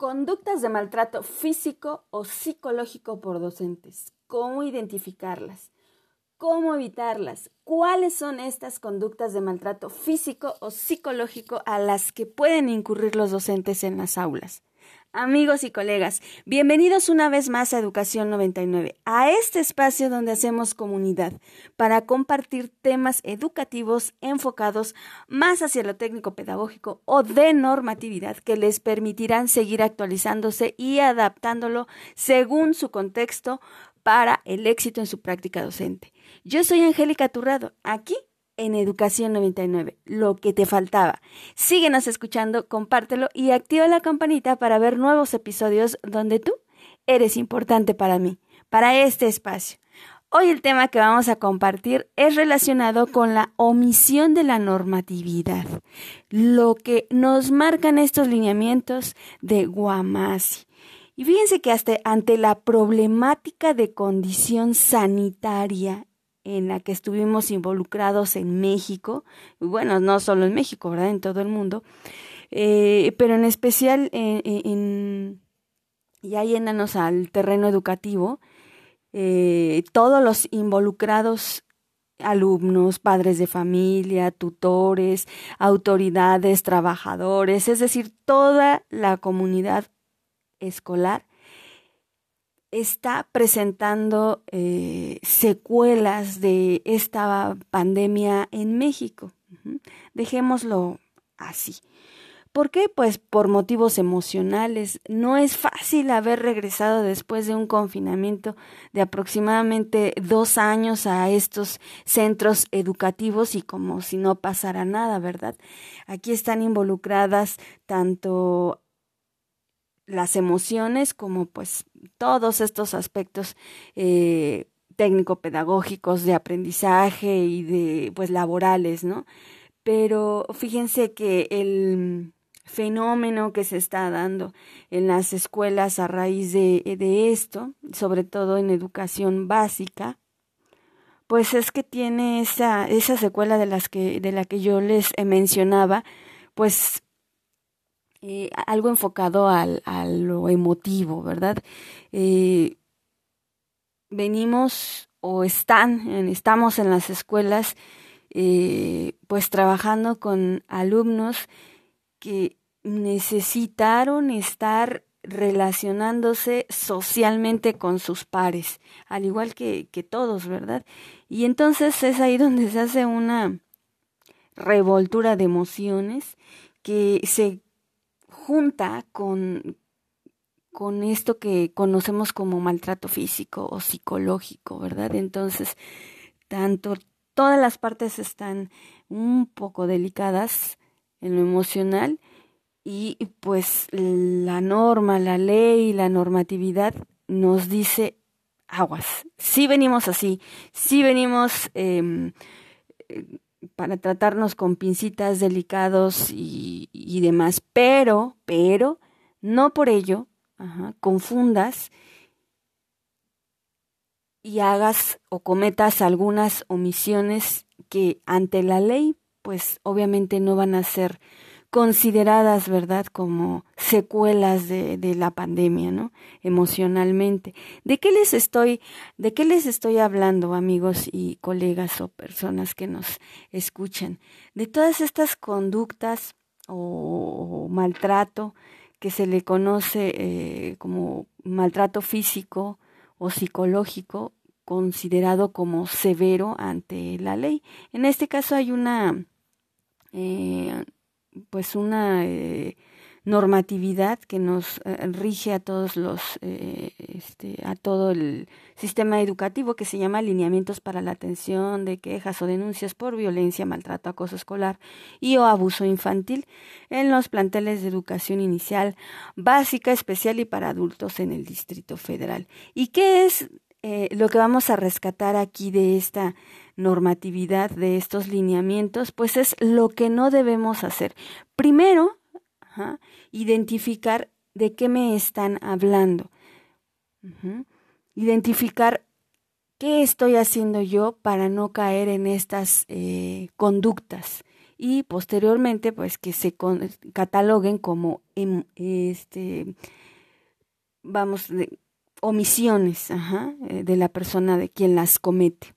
Conductas de maltrato físico o psicológico por docentes. ¿Cómo identificarlas? ¿Cómo evitarlas? ¿Cuáles son estas conductas de maltrato físico o psicológico a las que pueden incurrir los docentes en las aulas? Amigos y colegas, bienvenidos una vez más a Educación 99, a este espacio donde hacemos comunidad para compartir temas educativos enfocados más hacia lo técnico pedagógico o de normatividad que les permitirán seguir actualizándose y adaptándolo según su contexto para el éxito en su práctica docente. Yo soy Angélica Turrado, aquí en Educación 99, lo que te faltaba. Síguenos escuchando, compártelo y activa la campanita para ver nuevos episodios donde tú eres importante para mí, para este espacio. Hoy el tema que vamos a compartir es relacionado con la omisión de la normatividad, lo que nos marcan estos lineamientos de Guamasi. Y fíjense que hasta ante la problemática de condición sanitaria en la que estuvimos involucrados en México, bueno, no solo en México, ¿verdad? En todo el mundo, eh, pero en especial en, ya yéndonos al terreno educativo, eh, todos los involucrados alumnos, padres de familia, tutores, autoridades, trabajadores, es decir, toda la comunidad escolar está presentando eh, secuelas de esta pandemia en México. Dejémoslo así. ¿Por qué? Pues por motivos emocionales. No es fácil haber regresado después de un confinamiento de aproximadamente dos años a estos centros educativos y como si no pasara nada, ¿verdad? Aquí están involucradas tanto las emociones como pues todos estos aspectos eh, técnico-pedagógicos de aprendizaje y de pues laborales, ¿no? Pero fíjense que el fenómeno que se está dando en las escuelas a raíz de, de esto, sobre todo en educación básica, pues es que tiene esa, esa secuela de las que, de la que yo les mencionaba, pues eh, algo enfocado al, a lo emotivo, ¿verdad? Eh, venimos o están, estamos en las escuelas, eh, pues trabajando con alumnos que necesitaron estar relacionándose socialmente con sus pares, al igual que, que todos, ¿verdad? Y entonces es ahí donde se hace una revoltura de emociones que se junta con, con esto que conocemos como maltrato físico o psicológico, ¿verdad? Entonces, tanto todas las partes están un poco delicadas en lo emocional y pues la norma, la ley, la normatividad nos dice aguas. Sí venimos así, sí venimos eh, para tratarnos con pincitas delicados y, y demás, pero, pero, no por ello confundas y hagas o cometas algunas omisiones que ante la ley, pues obviamente no van a ser consideradas, ¿verdad?, como secuelas de, de, la pandemia, ¿no? Emocionalmente. ¿De qué les estoy, de qué les estoy hablando, amigos y colegas o personas que nos escuchan? De todas estas conductas o, maltrato que se le conoce eh, como maltrato físico o psicológico considerado como severo ante la ley. En este caso hay una eh, pues una eh, normatividad que nos eh, rige a todos los eh, este, a todo el sistema educativo que se llama lineamientos para la atención de quejas o denuncias por violencia, maltrato, acoso escolar y o abuso infantil en los planteles de educación inicial, básica, especial y para adultos en el Distrito Federal. ¿Y qué es lo que vamos a rescatar aquí de esta normatividad, de estos lineamientos, pues es lo que no debemos hacer. Primero, identificar de qué me están hablando. Identificar qué estoy haciendo yo para no caer en estas eh, conductas y posteriormente pues que se cataloguen como em, este vamos omisiones eh, de la persona de quien las comete.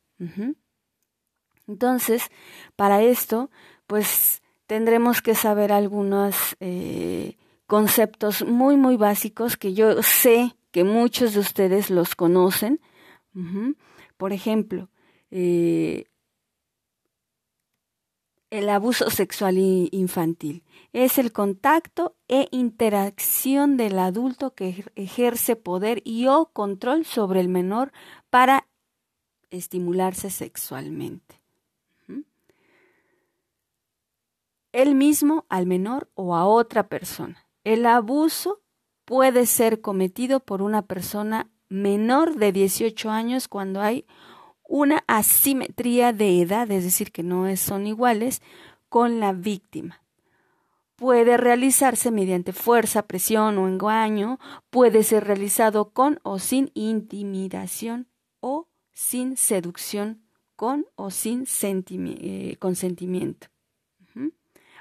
Entonces, para esto, pues tendremos que saber algunos eh, conceptos muy, muy básicos que yo sé que muchos de ustedes los conocen. Por ejemplo, eh, el abuso sexual infantil es el contacto e interacción del adulto que ejerce poder y o control sobre el menor para estimularse sexualmente. Él mismo al menor o a otra persona. El abuso puede ser cometido por una persona menor de 18 años cuando hay una asimetría de edad, es decir, que no son iguales, con la víctima. Puede realizarse mediante fuerza, presión o engaño, puede ser realizado con o sin intimidación o sin seducción, con o sin eh, consentimiento.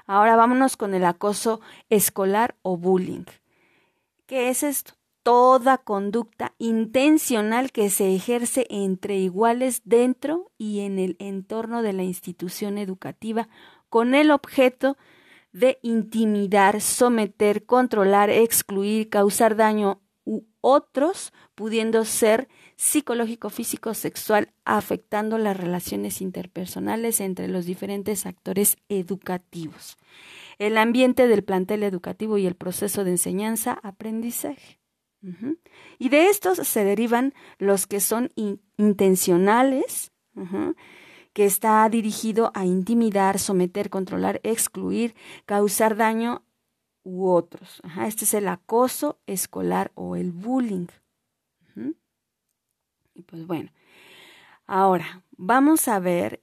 Ahora vámonos con el acoso escolar o bullying. ¿Qué es esto? toda conducta intencional que se ejerce entre iguales dentro y en el entorno de la institución educativa con el objeto de intimidar, someter, controlar, excluir, causar daño u otros, pudiendo ser psicológico, físico, sexual, afectando las relaciones interpersonales entre los diferentes actores educativos, el ambiente del plantel educativo y el proceso de enseñanza-aprendizaje. Y de estos se derivan los que son intencionales, que está dirigido a intimidar, someter, controlar, excluir, causar daño u otros. Este es el acoso escolar o el bullying. Y pues bueno, ahora vamos a ver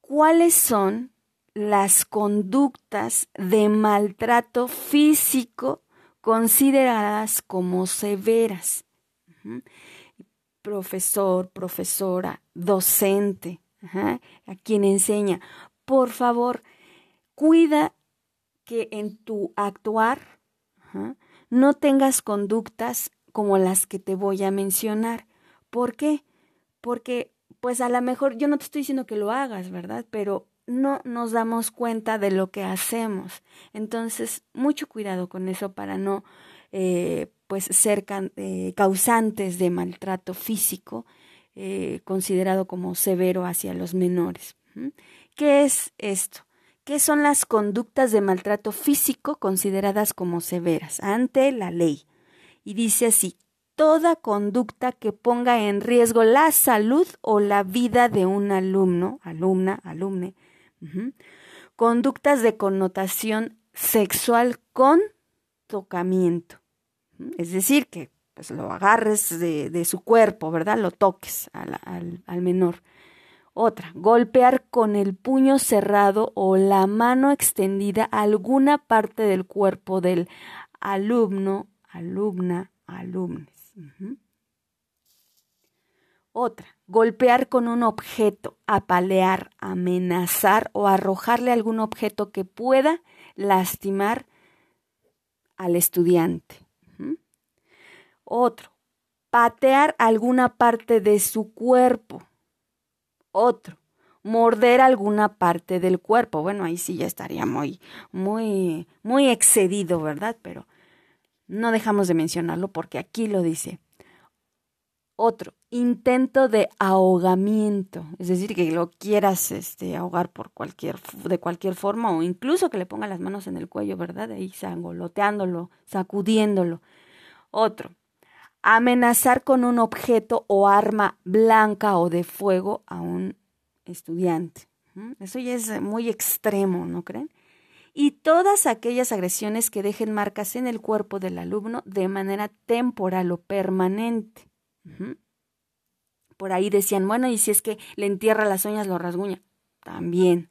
cuáles son las conductas de maltrato físico consideradas como severas. Profesor, profesora, docente, a quien enseña, por favor, cuida que en tu actuar no tengas conductas como las que te voy a mencionar. ¿Por qué? Porque, pues a lo mejor yo no te estoy diciendo que lo hagas, ¿verdad? Pero no nos damos cuenta de lo que hacemos. Entonces, mucho cuidado con eso para no eh, pues ser eh, causantes de maltrato físico eh, considerado como severo hacia los menores. ¿Qué es esto? ¿Qué son las conductas de maltrato físico consideradas como severas ante la ley? Y dice así, toda conducta que ponga en riesgo la salud o la vida de un alumno, alumna, alumne, Conductas de connotación sexual con tocamiento. Es decir, que pues, lo agarres de, su cuerpo, ¿verdad? Lo toques al, al menor. Otra, golpear con el puño cerrado o la mano extendida alguna parte del cuerpo del alumno, alumna, alumnes. Otra, golpear con un objeto, apalear, amenazar o arrojarle algún objeto que pueda lastimar al estudiante. Otro, patear alguna parte de su cuerpo. Otro, morder alguna parte del cuerpo. Bueno, ahí sí ya estaría muy, muy, muy excedido, ¿verdad? Pero no dejamos de mencionarlo porque aquí lo dice. Otro, intento de ahogamiento, es decir, que lo quieras este, ahogar por cualquier, de cualquier forma o incluso que le ponga las manos en el cuello, ¿verdad? Ahí sangoloteándolo, sacudiéndolo. Otro, amenazar con un objeto o arma blanca o de fuego a un estudiante. Eso ya es muy extremo, ¿no creen? Y todas aquellas agresiones que dejen marcas en el cuerpo del alumno de manera temporal o permanente. Por ahí decían, bueno, y si es que le entierra las uñas, lo rasguña. También.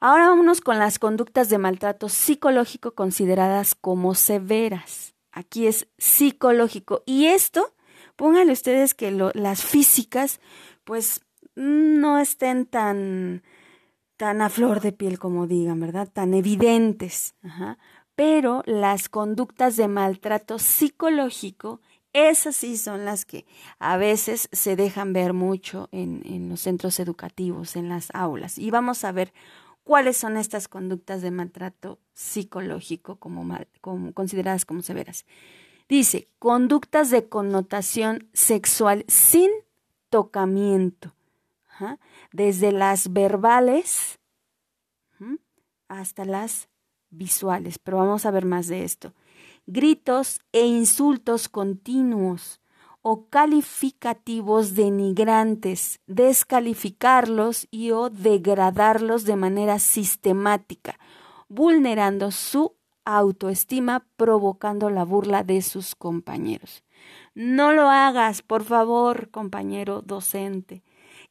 Ahora vámonos con las conductas de maltrato psicológico consideradas como severas. Aquí es psicológico. Y esto, pónganle ustedes que las físicas, pues no estén tan, tan a flor de piel como digan, ¿verdad? Tan evidentes. Pero las conductas de maltrato psicológico, esas sí son las que a veces se dejan ver mucho en, los centros educativos, en las aulas. Y vamos a ver cuáles son estas conductas de maltrato psicológico como, consideradas como severas. Dice, conductas de connotación sexual sin tocamiento desde las verbales hasta las visuales, pero vamos a ver más de esto. Gritos e insultos continuos o calificativos denigrantes, descalificarlos y o degradarlos de manera sistemática, vulnerando su autoestima, provocando la burla de sus compañeros. No lo hagas, por favor, compañero docente.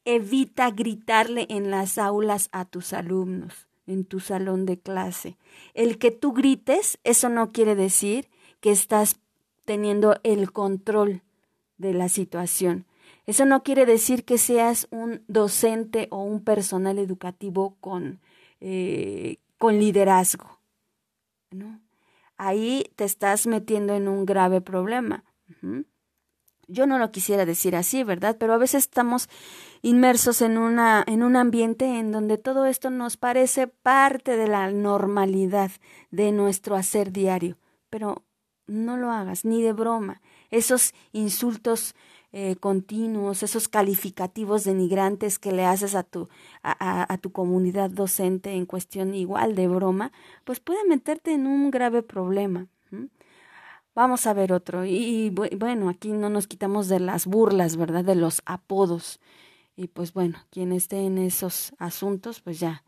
Evita gritarle en las aulas a tus alumnos, en tu salón de clase. El que tú grites, eso no quiere decir que estás teniendo el control de la situación. Eso no quiere decir que seas un docente o un personal educativo con, eh, con liderazgo. ¿no? Ahí te estás metiendo en un grave problema. Yo no lo quisiera decir así, ¿verdad? Pero a veces estamos inmersos en, una, en un ambiente en donde todo esto nos parece parte de la normalidad de nuestro hacer diario. Pero no lo hagas, ni de broma. Esos insultos eh, continuos, esos calificativos denigrantes que le haces a tu, a, a, tu comunidad docente en cuestión igual de broma, pues puede meterte en un grave problema. Vamos a ver otro. Y, bueno, aquí no nos quitamos de las burlas, ¿verdad? De los apodos. Y pues bueno, quien esté en esos asuntos, pues ya,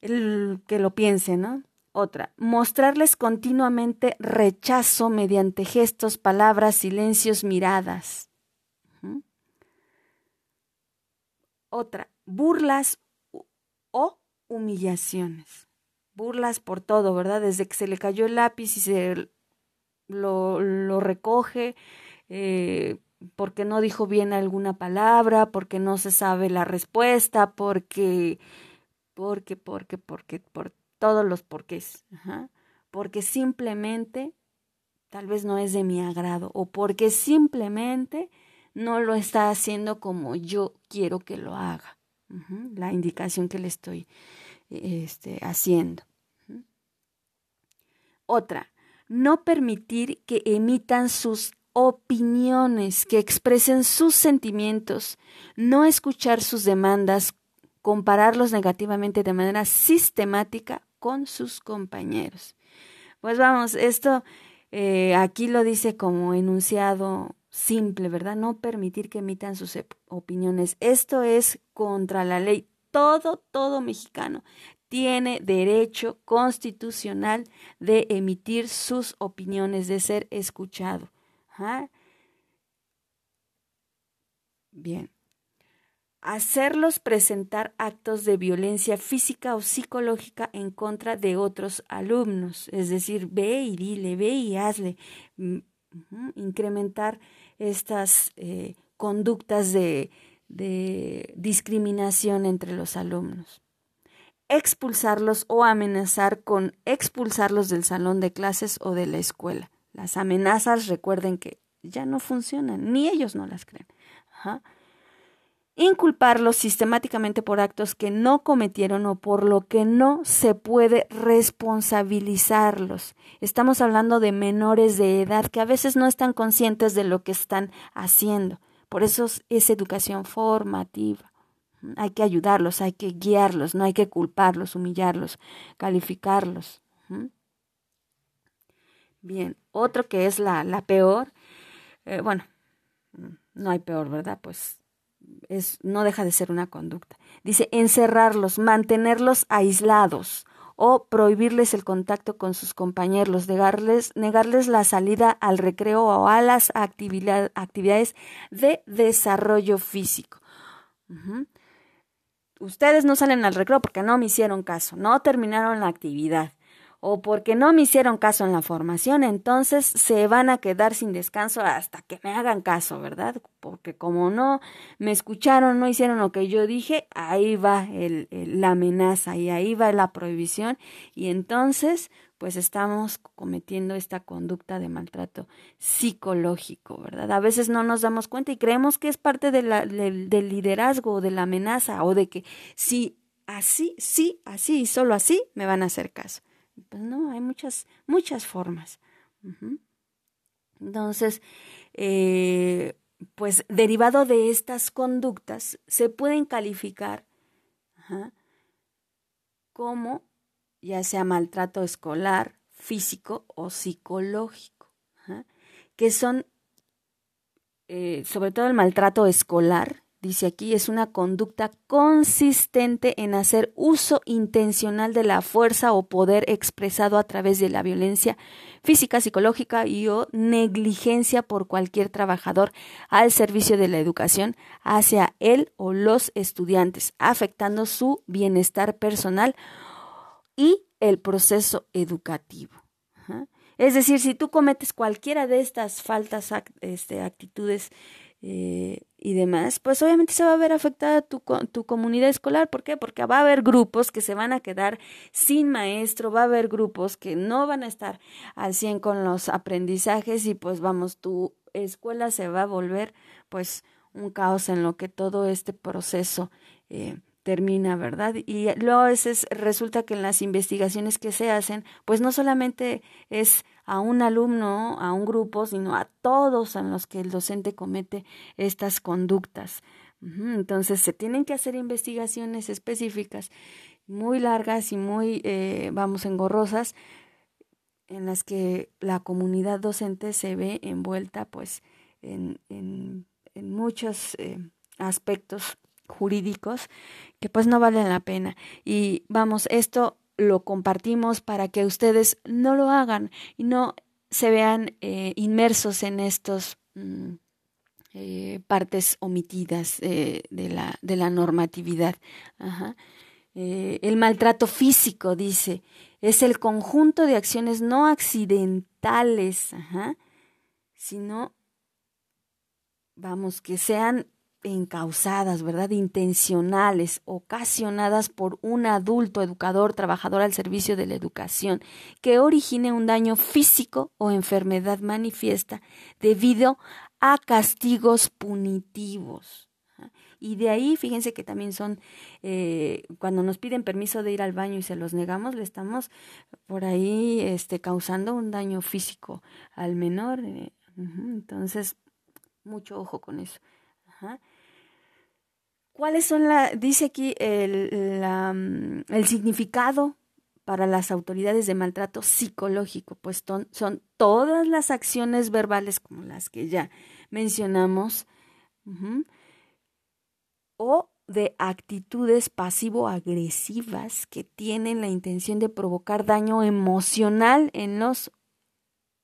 el que lo piense, ¿no? Otra, mostrarles continuamente rechazo mediante gestos, palabras, silencios, miradas. Otra, burlas o humillaciones. Burlas por todo, ¿verdad? Desde que se le cayó el lápiz y se lo, recoge, eh, porque no dijo bien alguna palabra, porque no se sabe la respuesta, porque, porque, porque, porque, por todos los porqués, porque simplemente tal vez no es de mi agrado o porque simplemente no lo está haciendo como yo quiero que lo haga, la indicación que le estoy este, haciendo. Otra, no permitir que emitan sus opiniones, que expresen sus sentimientos, no escuchar sus demandas, compararlos negativamente de manera sistemática con sus compañeros. Pues vamos, esto eh, aquí lo dice como enunciado simple, ¿verdad? No permitir que emitan sus opiniones. Esto es contra la ley. Todo, todo mexicano tiene derecho constitucional de emitir sus opiniones, de ser escuchado. Bien. Hacerlos presentar actos de violencia física o psicológica en contra de otros alumnos. Es decir, ve y dile, ve y hazle. Mm, incrementar estas eh, conductas de discriminación entre los alumnos expulsarlos o amenazar con expulsarlos del salón de clases o de la escuela. Las amenazas, recuerden que ya no funcionan, ni ellos no las creen. Inculparlos sistemáticamente por actos que no cometieron o por lo que no se puede responsabilizarlos. Estamos hablando de menores de edad que a veces no están conscientes de lo que están haciendo. Por eso es educación formativa. Hay que ayudarlos, hay que guiarlos, no hay que culparlos, humillarlos, calificarlos. Bien, otro que es la, la peor, eh, bueno, no hay peor, ¿verdad? Pues es, no deja de ser una conducta. Dice encerrarlos, mantenerlos aislados o prohibirles el contacto con sus compañeros, negarles, negarles la salida al recreo o a las actividades de desarrollo físico ustedes no salen al recreo porque no me hicieron caso, no terminaron la actividad. o porque no me hicieron caso en la formación, entonces se van a quedar sin descanso hasta que me hagan caso, ¿verdad? Porque como no me escucharon, no hicieron lo que yo dije, ahí va el, la amenaza y ahí va la prohibición y entonces pues estamos cometiendo esta conducta de maltrato psicológico, ¿verdad? A veces no nos damos cuenta y creemos que es parte del liderazgo o de la amenaza o de que si así, sí, así y solo así me van a hacer caso. Pues no, hay muchas, muchas formas. Entonces, eh, pues derivado de estas conductas, se pueden calificar como ya sea maltrato escolar, físico o psicológico, que son, eh, sobre todo el maltrato escolar, dice aquí, es una conducta consistente en hacer uso intencional de la fuerza o poder expresado a través de la violencia física, psicológica y o negligencia por cualquier trabajador al servicio de la educación hacia él o los estudiantes, afectando su bienestar personal y el proceso educativo. Es decir, si tú cometes cualquiera de estas faltas, este, actitudes eh, y demás, pues obviamente se va a ver afectada tu, tu comunidad escolar. ¿Por qué? Porque va a haber grupos que se van a quedar sin maestro, va a haber grupos que no van a estar al 100 con los aprendizajes y pues vamos, tu escuela se va a volver pues un caos en lo que todo este proceso eh, termina, ¿verdad? Y luego es, resulta que en las investigaciones que se hacen, pues no solamente es a un alumno, a un grupo, sino a todos en los que el docente comete estas conductas. Entonces se tienen que hacer investigaciones específicas muy largas y muy, eh, vamos, engorrosas, en las que la comunidad docente se ve envuelta, pues, en, en, en muchos eh, aspectos jurídicos que pues no valen la pena. Y vamos, esto lo compartimos para que ustedes no lo hagan y no se vean eh, inmersos en estos mm, eh, partes omitidas eh, de, la, de la normatividad. el maltrato físico, dice, es el conjunto de acciones no accidentales, sino, vamos, que sean encausadas, ¿verdad? Intencionales, ocasionadas por un adulto educador, trabajador al servicio de la educación, que origine un daño físico o enfermedad manifiesta debido a castigos punitivos. Y de ahí, fíjense que también son, eh, cuando nos piden permiso de ir al baño y se los negamos, le estamos por ahí este, causando un daño físico al menor. Eh, entonces, mucho ojo con eso. ¿Cuáles son la, dice aquí el, mm, el significado para las autoridades de maltrato psicológico? Pues son, todas las acciones verbales como las que ya mencionamos o de actitudes pasivo-agresivas que tienen la intención de provocar daño emocional en los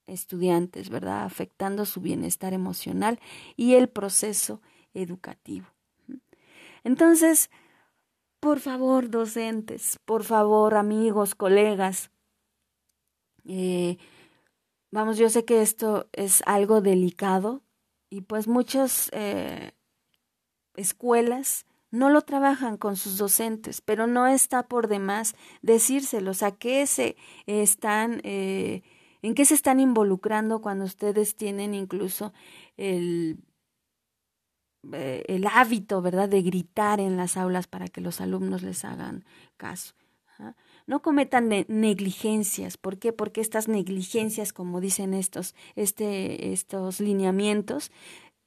estudiantes, ¿verdad? Afectando su bienestar emocional y el proceso educativo. Entonces, por favor, docentes, por favor, amigos, colegas, eh, vamos, yo sé que esto es algo delicado y pues muchas eh, escuelas no lo trabajan con sus docentes, pero no está por demás decírselos a qué se están, eh, en qué se están involucrando cuando ustedes tienen incluso el eh, el hábito, ¿verdad?, de gritar en las aulas para que los alumnos les hagan caso. No cometan negligencias. ¿Por qué? Porque estas negligencias, como dicen estos, este, estos lineamientos,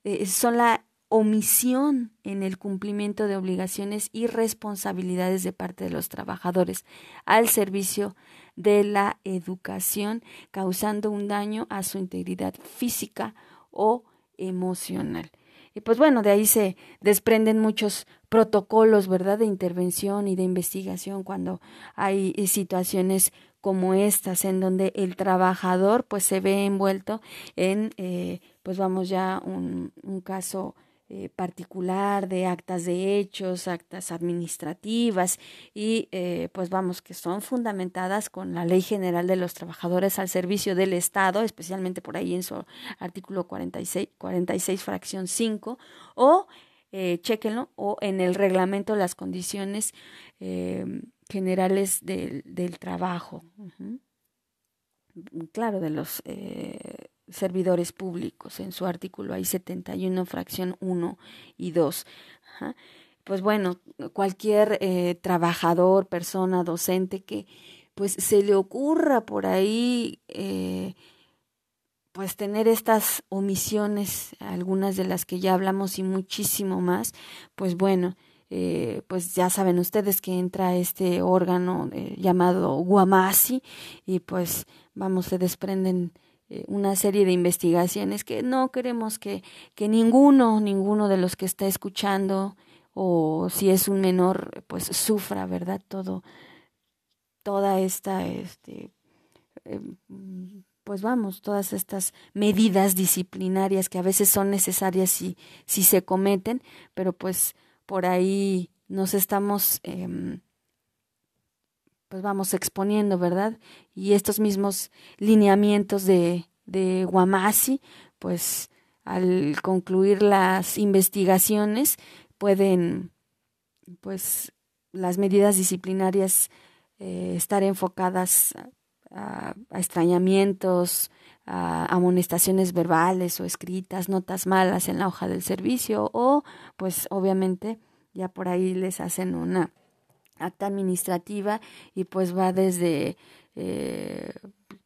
eh, son la omisión en el cumplimiento de obligaciones y responsabilidades de parte de los trabajadores al servicio de la educación, causando un daño a su integridad física o emocional. Y pues bueno, de ahí se desprenden muchos protocolos, ¿verdad?, de intervención y de investigación cuando hay eh, situaciones como estas en donde el trabajador pues se ve envuelto en, eh, pues vamos ya, un, un caso eh, particular de actas de hechos, actas administrativas y eh, pues vamos que son fundamentadas con la Ley General de los Trabajadores al Servicio del Estado, especialmente por ahí en su artículo 46, 46 fracción 5 o eh, chequenlo o en el reglamento las condiciones generales del, del trabajo. Claro, de los servidores públicos en su artículo hay 71 fracción 1 y 2. Pues bueno, cualquier eh, trabajador, persona, docente que pues se le ocurra por ahí eh, pues tener estas omisiones, algunas de las que ya hablamos y muchísimo más, pues bueno, eh, pues ya saben ustedes que entra este órgano llamado Guamasi y pues vamos, se desprenden una serie de investigaciones que no queremos que, que ninguno, ninguno de los que está escuchando o si es un menor, pues sufra, ¿verdad? Todo, toda esta, este, em, pues vamos, todas estas medidas disciplinarias que a veces son necesarias si, si se cometen, pero pues por ahí nos estamos, eh, pues vamos exponiendo, ¿verdad? Y estos mismos lineamientos de, de Guamasi, pues al concluir las investigaciones pueden, pues las medidas disciplinarias eh, estar enfocadas a, extrañamientos, a amonestaciones verbales o escritas, notas malas en la hoja del servicio o pues obviamente ya por ahí les hacen una acta administrativa y pues va desde eh,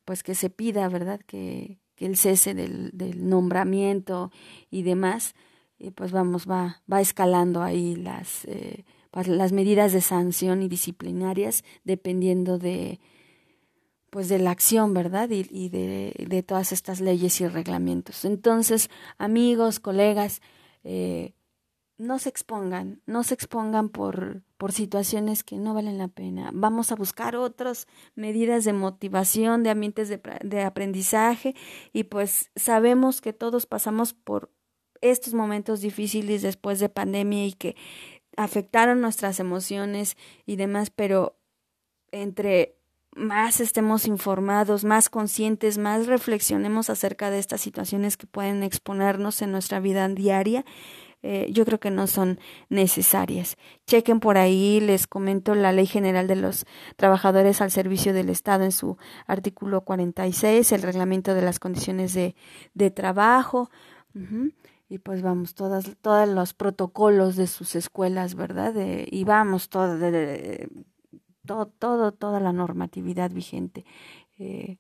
pues que se pida verdad que, que el cese del, nombramiento y demás y pues vamos va va escalando ahí las eh, pues, las medidas de sanción y disciplinarias dependiendo de pues de la acción, ¿verdad? Y, y de, de, todas estas leyes y reglamentos. Entonces, amigos, colegas, eh, no se expongan, no se expongan por, por situaciones que no valen la pena. Vamos a buscar otras medidas de motivación, de ambientes de, de aprendizaje y pues sabemos que todos pasamos por estos momentos difíciles después de pandemia y que afectaron nuestras emociones y demás, pero entre más estemos informados, más conscientes, más reflexionemos acerca de estas situaciones que pueden exponernos en nuestra vida diaria, eh, yo creo que no son necesarias. Chequen por ahí, les comento la Ley General de los Trabajadores al Servicio del Estado en su artículo 46, el reglamento de las condiciones de, de trabajo. Y pues vamos, todas, todos los protocolos de sus escuelas, ¿verdad? y vamos, todo, de, todo, toda la normatividad vigente. Eh,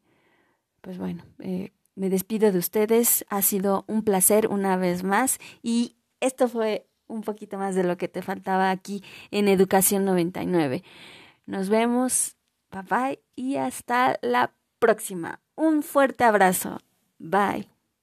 pues bueno, eh, me despido de ustedes. Ha sido un placer una vez más y esto fue un poquito más de lo que te faltaba aquí en Educación 99. Nos vemos, bye bye y hasta la próxima. Un fuerte abrazo. Bye.